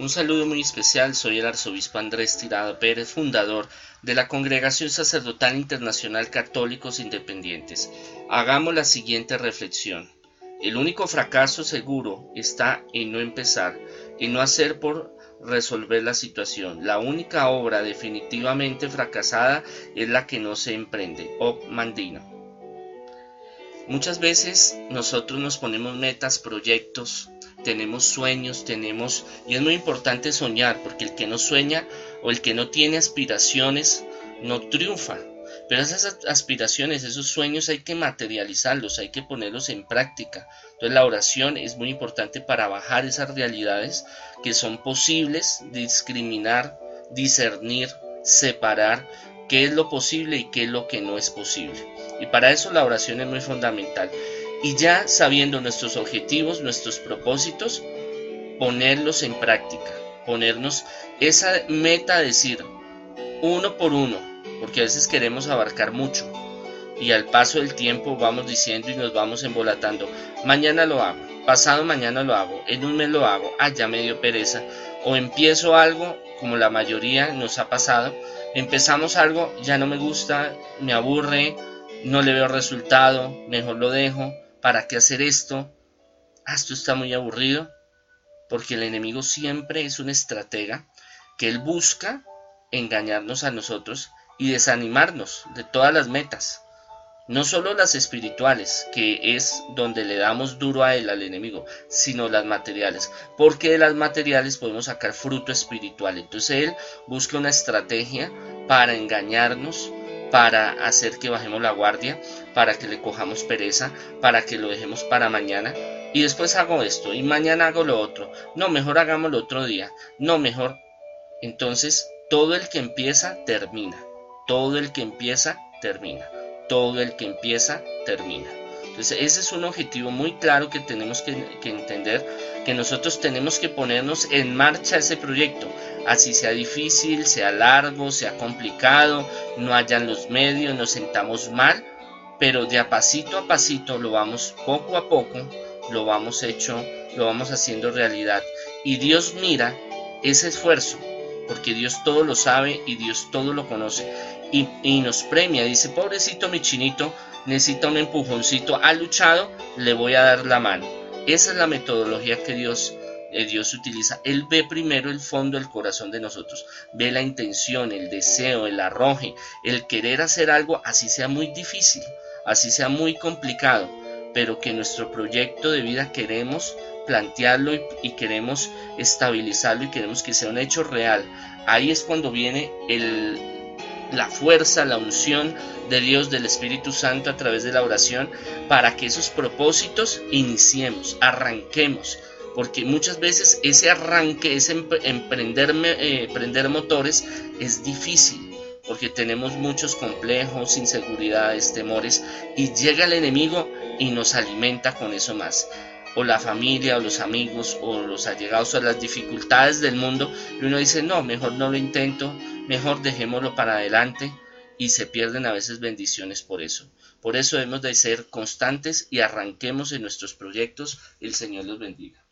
Un saludo muy especial, soy el arzobispo Andrés Tirado Pérez, fundador de la Congregación Sacerdotal Internacional Católicos Independientes. Hagamos la siguiente reflexión. El único fracaso seguro está en no empezar, en no hacer por resolver la situación. La única obra definitivamente fracasada es la que no se emprende. O Mandino. Muchas veces nosotros nos ponemos metas, proyectos, tenemos sueños, tenemos, y es muy importante soñar, porque el que no sueña o el que no tiene aspiraciones no triunfa. Pero esas aspiraciones, esos sueños hay que materializarlos, hay que ponerlos en práctica. Entonces la oración es muy importante para bajar esas realidades que son posibles, discriminar, discernir, separar qué es lo posible y qué es lo que no es posible. Y para eso la oración es muy fundamental y ya sabiendo nuestros objetivos, nuestros propósitos, ponerlos en práctica, ponernos esa meta, decir uno por uno, porque a veces queremos abarcar mucho y al paso del tiempo vamos diciendo y nos vamos embolatando, mañana lo hago, pasado mañana lo hago, en un mes lo hago, ah, ya me dio pereza, o empiezo algo, como la mayoría nos ha pasado, empezamos algo, ya no me gusta, me aburre, no le veo resultado, mejor lo dejo, ¿Para qué hacer esto? Ah, esto está muy aburrido. Porque el enemigo siempre es un estratega que él busca engañarnos a nosotros y desanimarnos de todas las metas. No solo las espirituales, que es donde le damos duro a él, al enemigo, sino las materiales. Porque de las materiales podemos sacar fruto espiritual. Entonces él busca una estrategia para engañarnos, para hacer que bajemos la guardia, para que le cojamos pereza, para que lo dejemos para mañana. Y después hago esto y mañana hago lo otro. No, mejor hagámoslo otro día. No, mejor. Entonces, todo el que empieza, termina. Todo el que empieza, termina. Todo el que empieza, termina. Entonces, ese es un objetivo muy claro que tenemos que, entender, que nosotros tenemos que ponernos en marcha ese proyecto, así sea difícil, sea largo, sea complicado, no hayan los medios, nos sentamos mal, pero de a pasito a pasito lo vamos poco a poco, lo vamos hecho, lo vamos haciendo realidad. Y Dios mira ese esfuerzo, porque Dios todo lo sabe y Dios todo lo conoce. Y, nos premia, dice, pobrecito mi chinito, necesita un empujoncito, ha luchado, le voy a dar la mano. Esa es la metodología que Dios, eh, Dios utiliza. Él ve primero el fondo del corazón de nosotros, ve la intención, el deseo, el arroje, el querer hacer algo, así sea muy difícil, así sea muy complicado, pero que nuestro proyecto de vida queremos plantearlo y queremos estabilizarlo y queremos que sea un hecho real. Ahí es cuando viene el, la fuerza, la unción de Dios, del Espíritu Santo a través de la oración, para que esos propósitos iniciemos, arranquemos. Porque muchas veces ese arranque, ese emprender, eh, motores es difícil, porque tenemos muchos complejos, inseguridades, temores, y llega el enemigo y nos alimenta con eso más o la familia o los amigos o los allegados o las dificultades del mundo y uno dice no, mejor no lo intento, mejor dejémoslo para adelante y se pierden a veces bendiciones por eso. Por eso hemos de ser constantes y arranquemos en nuestros proyectos. El Señor los bendiga.